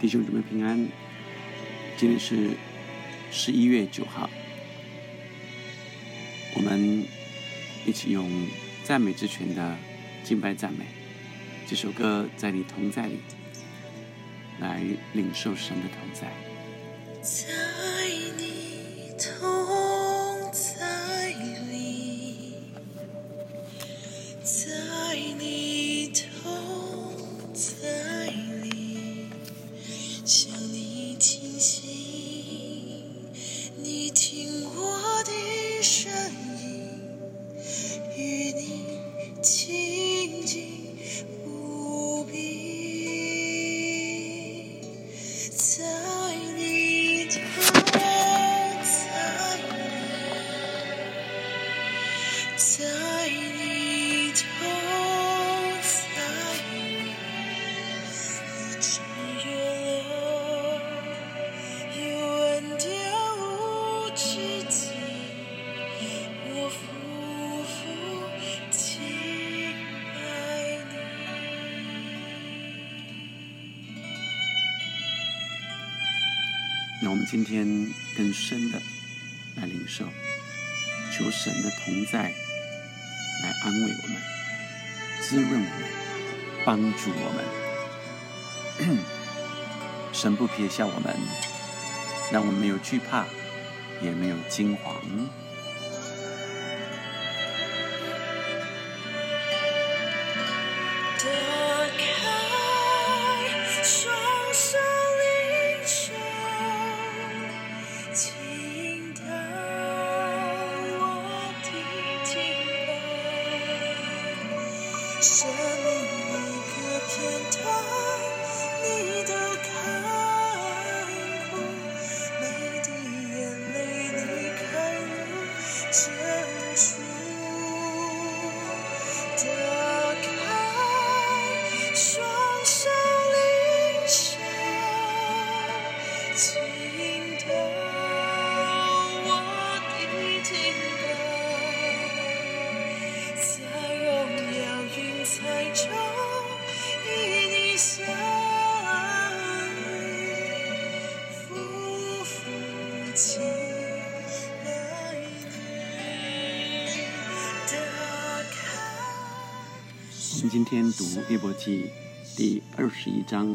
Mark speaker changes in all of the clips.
Speaker 1: 弟兄姊妹平安，今天是十一月九号，我们一起用赞美之泉的敬拜赞美这首歌，在你同在里，来领受神的同在。
Speaker 2: 在你同无止境，我夫妇敬拜你。
Speaker 1: 让我们今天更深的来领受，求神的同在来安慰我们、滋润我们、帮助我们。神不撇下我们，让我们没有惧怕，也没有金黄。今天读约伯记第二十一章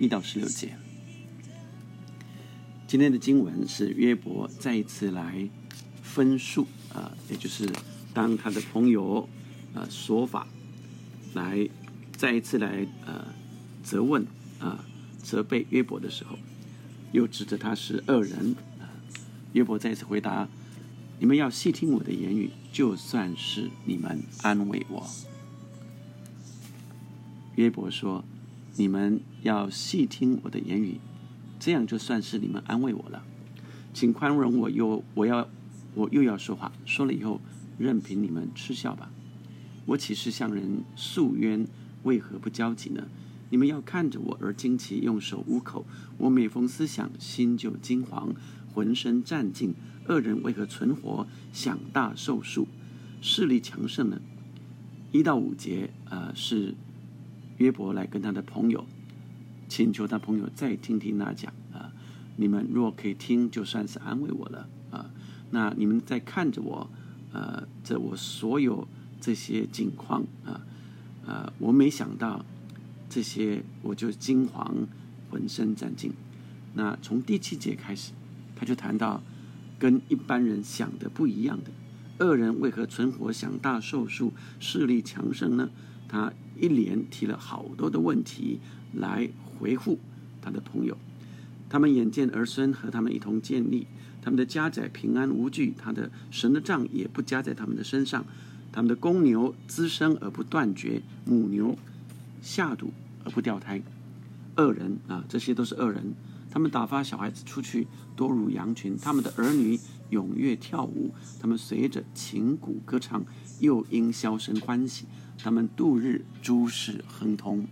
Speaker 1: 一到十六节。今天的经文是约伯再一次来分述啊、也就是当他的朋友呃说法来再一次来呃责问啊、责备约伯的时候，又指责他是恶人啊、约伯再一次回答：你们要细听我的言语，就算是你们安慰我。约伯说：“你们要细听我的言语，这样就算是你们安慰我了。请宽容我又我要我又要说话，说了以后，任凭你们嗤笑吧。我岂是向人诉冤？为何不焦急呢？你们要看着我而惊奇，用手捂口。我每逢思想，心就惊惶，浑身战尽。恶人为何存活，享大寿数，势力强盛呢？”一到五节，呃，是约伯来跟他的朋友请求他朋友再听听他讲啊、你们若可以听，就算是安慰我了啊、那你们在看着我，呃，这我所有这些境况啊，呃，我没想到这些，我就惊惶，浑身战尽。那从第七节开始，他就谈到跟一般人想的不一样的。恶人为何存活、享大寿数、势力强盛呢？他一连提了好多的问题来回复他的朋友。他们眼见儿孙和他们一同建立，他们的家宅平安无惧，他的神的杖也不加在他们的身上。他们的公牛滋生而不断绝，母牛下肚而不掉胎。恶人啊，这些都是恶人。他们打发小孩子出去，多如羊群；他们的儿女踊跃跳舞，他们随着琴鼓歌唱，又因箫声欢喜。他们度日诸事亨通。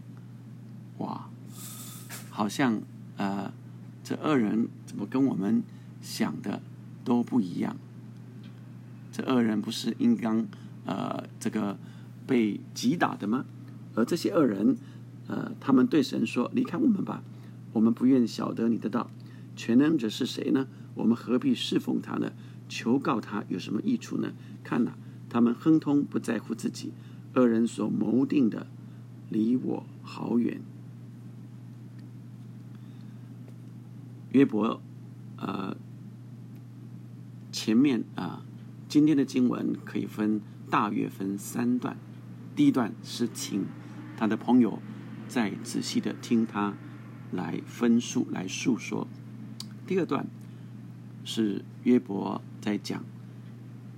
Speaker 1: 哇，好像呃，这恶人怎么跟我们想的都不一样？这恶人不是应当呃这个被击打的吗？而这些恶人，呃，他们对神说：“离开我们吧，我们不愿晓得你的道。全能者是谁呢？我们何必侍奉他呢？求告他有什么益处呢？看呐，他们亨通，不在乎自己，恶人所谋定的，离我好远。约伯，呃，前面啊，今天的经文可以分大约分三段。第一段是请他的朋友再仔细的听他来分述、来述说。第二段是约伯在讲，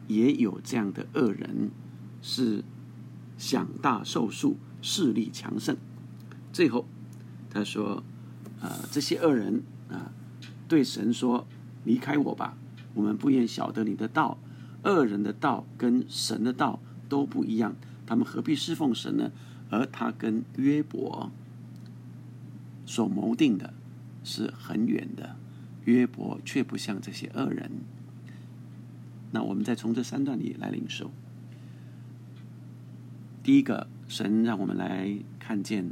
Speaker 1: 也有这样的恶人，是享大受数，势力强盛。最后他说：“呃，这些恶人啊。”对神说：“离开我吧，我们不愿晓得你的道。恶人的道跟神的道都不一样，他们何必侍奉神呢？而他跟约伯所谋定的是很远的，约伯却不像这些恶人。那我们再从这三段里来领受。第一个，神让我们来看见，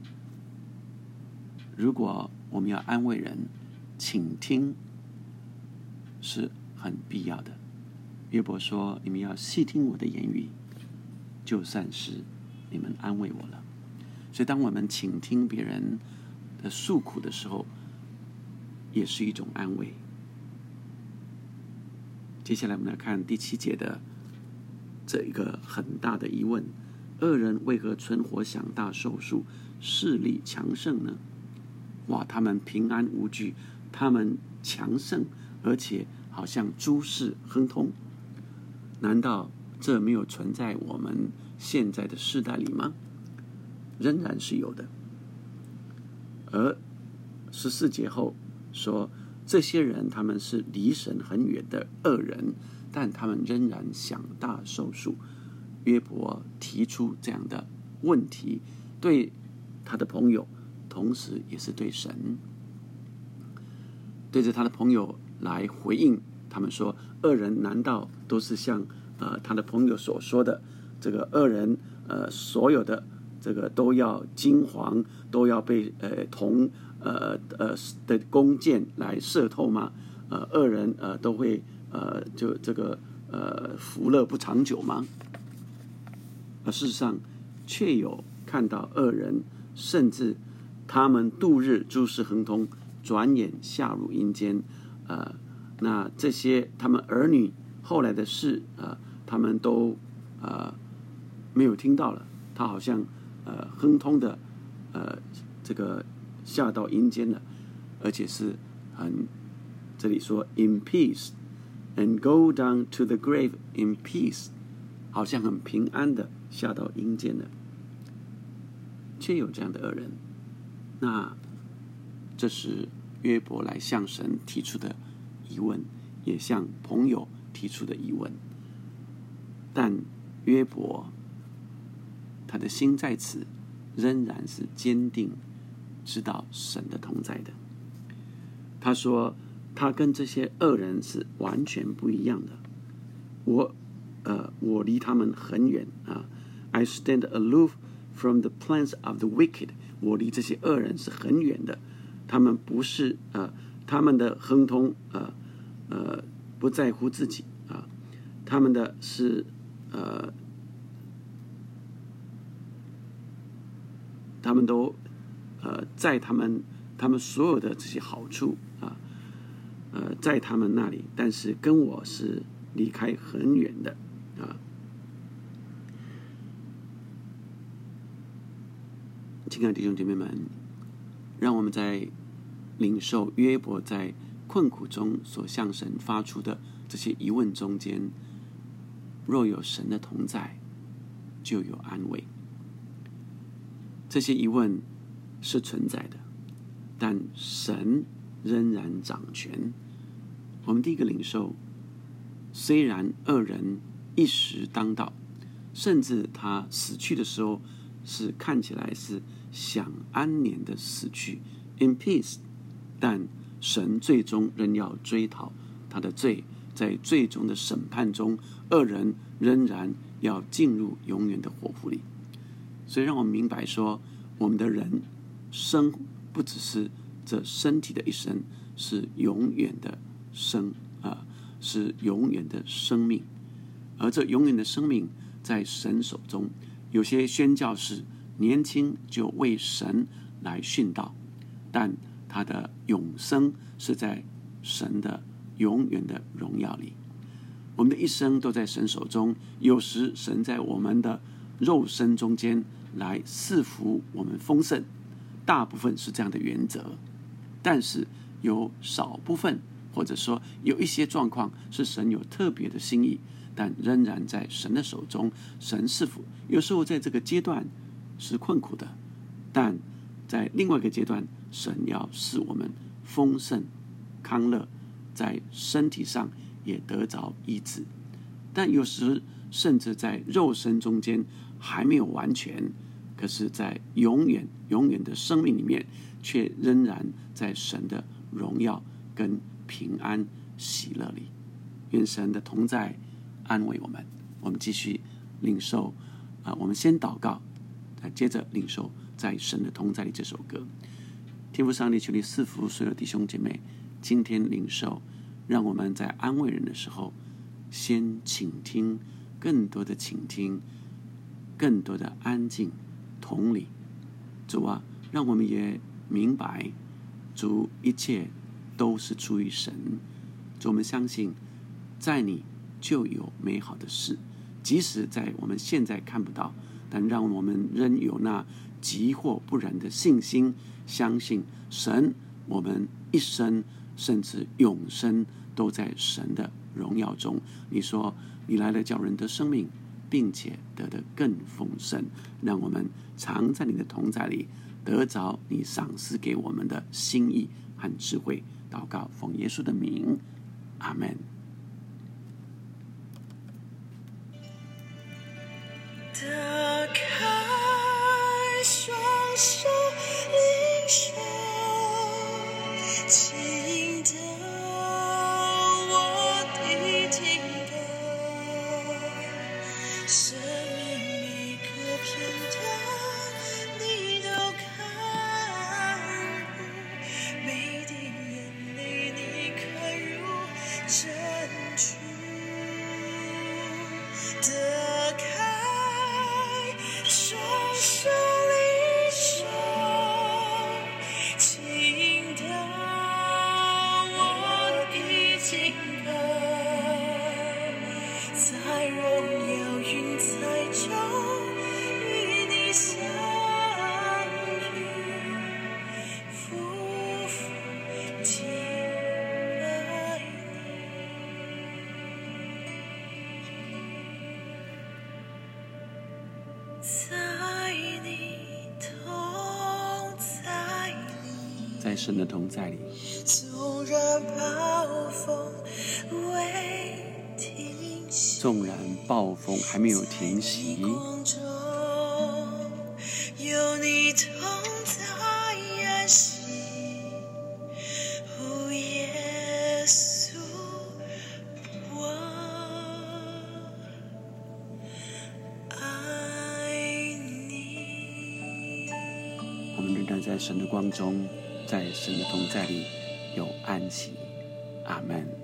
Speaker 1: 如果我们要安慰人。”倾听是很必要的。约伯说：“你们要细听我的言语，就算是你们安慰我了。”所以，当我们倾听别人的诉苦的时候，也是一种安慰。接下来，我们来看第七节的这一个很大的疑问：恶人为何存活、享大寿数、势力强盛呢？哇，他们平安无惧。他们强盛，而且好像诸事亨通。难道这没有存在我们现在的世代里吗？仍然是有的。而十四节后说，这些人他们是离神很远的恶人，但他们仍然享大受数。约伯提出这样的问题，对他的朋友，同时也是对神。对着他的朋友来回应，他们说：“恶人难道都是像呃他的朋友所说的这个恶人呃所有的这个都要金黄，都要被呃铜呃呃的弓箭来射透吗？呃，恶人呃都会呃就这个呃福乐不长久吗？而事实上，却有看到恶人，甚至他们度日诸事亨通。”转眼下入阴间，呃，那这些他们儿女后来的事，呃，他们都呃没有听到了。他好像呃亨通的呃这个下到阴间了，而且是很这里说 in peace and go down to the grave in peace，好像很平安的下到阴间了。却有这样的恶人，那。这是约伯来向神提出的疑问，也向朋友提出的疑问。但约伯他的心在此仍然是坚定，知道神的同在的。他说：“他跟这些恶人是完全不一样的。我，呃，我离他们很远啊。I stand aloof from the plans of the wicked。我离这些恶人是很远的。”他们不是呃，他们的亨通呃呃不在乎自己啊，他们的是呃，他们都呃在他们他们所有的这些好处啊呃在他们那里，但是跟我是离开很远的啊，亲爱的弟兄姐妹们，让我们在。领受约伯在困苦中所向神发出的这些疑问中间，若有神的同在，就有安慰。这些疑问是存在的，但神仍然掌权。我们第一个领受，虽然恶人一时当道，甚至他死去的时候是看起来是享安年的死去，in peace。但神最终仍要追讨他的罪，在最终的审判中，恶人仍然要进入永远的火湖里。所以，让我们明白说，我们的人生不只是这身体的一生是永远的生啊，是永远的生命，而这永远的生命在神手中。有些宣教士年轻就为神来殉道，但他的永生是在神的永远的荣耀里。我们的一生都在神手中，有时神在我们的肉身中间来赐福我们丰盛，大部分是这样的原则。但是有少部分，或者说有一些状况是神有特别的心意，但仍然在神的手中。神是福，有时候在这个阶段是困苦的，但在另外一个阶段，神要使我们丰盛康乐，在身体上。也得着医治，但有时甚至在肉身中间还没有完全，可是，在永远永远的生命里面，却仍然在神的荣耀跟平安喜乐里。愿神的同在安慰我们。我们继续领受啊，我们先祷告，接着领受在神的同在里这首歌。天父上帝，求你赐福所有弟兄姐妹，今天领受。让我们在安慰人的时候，先倾听，更多的倾听，更多的安静、同理。主啊，让我们也明白，主一切都是出于神。主，我们相信，在你就有美好的事，即使在我们现在看不到，但让我们仍有那急或不然的信心，相信神，我们一生。甚至永生都在神的荣耀中。你说你来了，叫人的生命，并且得的更丰盛。让我们常在你的同在里，得着你赏赐给我们的心意和智慧。祷告，奉耶稣的名，阿门。在神的同在里，纵然暴风未停，纵然暴风还没有停息，我们仍然在神的光中。在神的同在里有安息，阿门。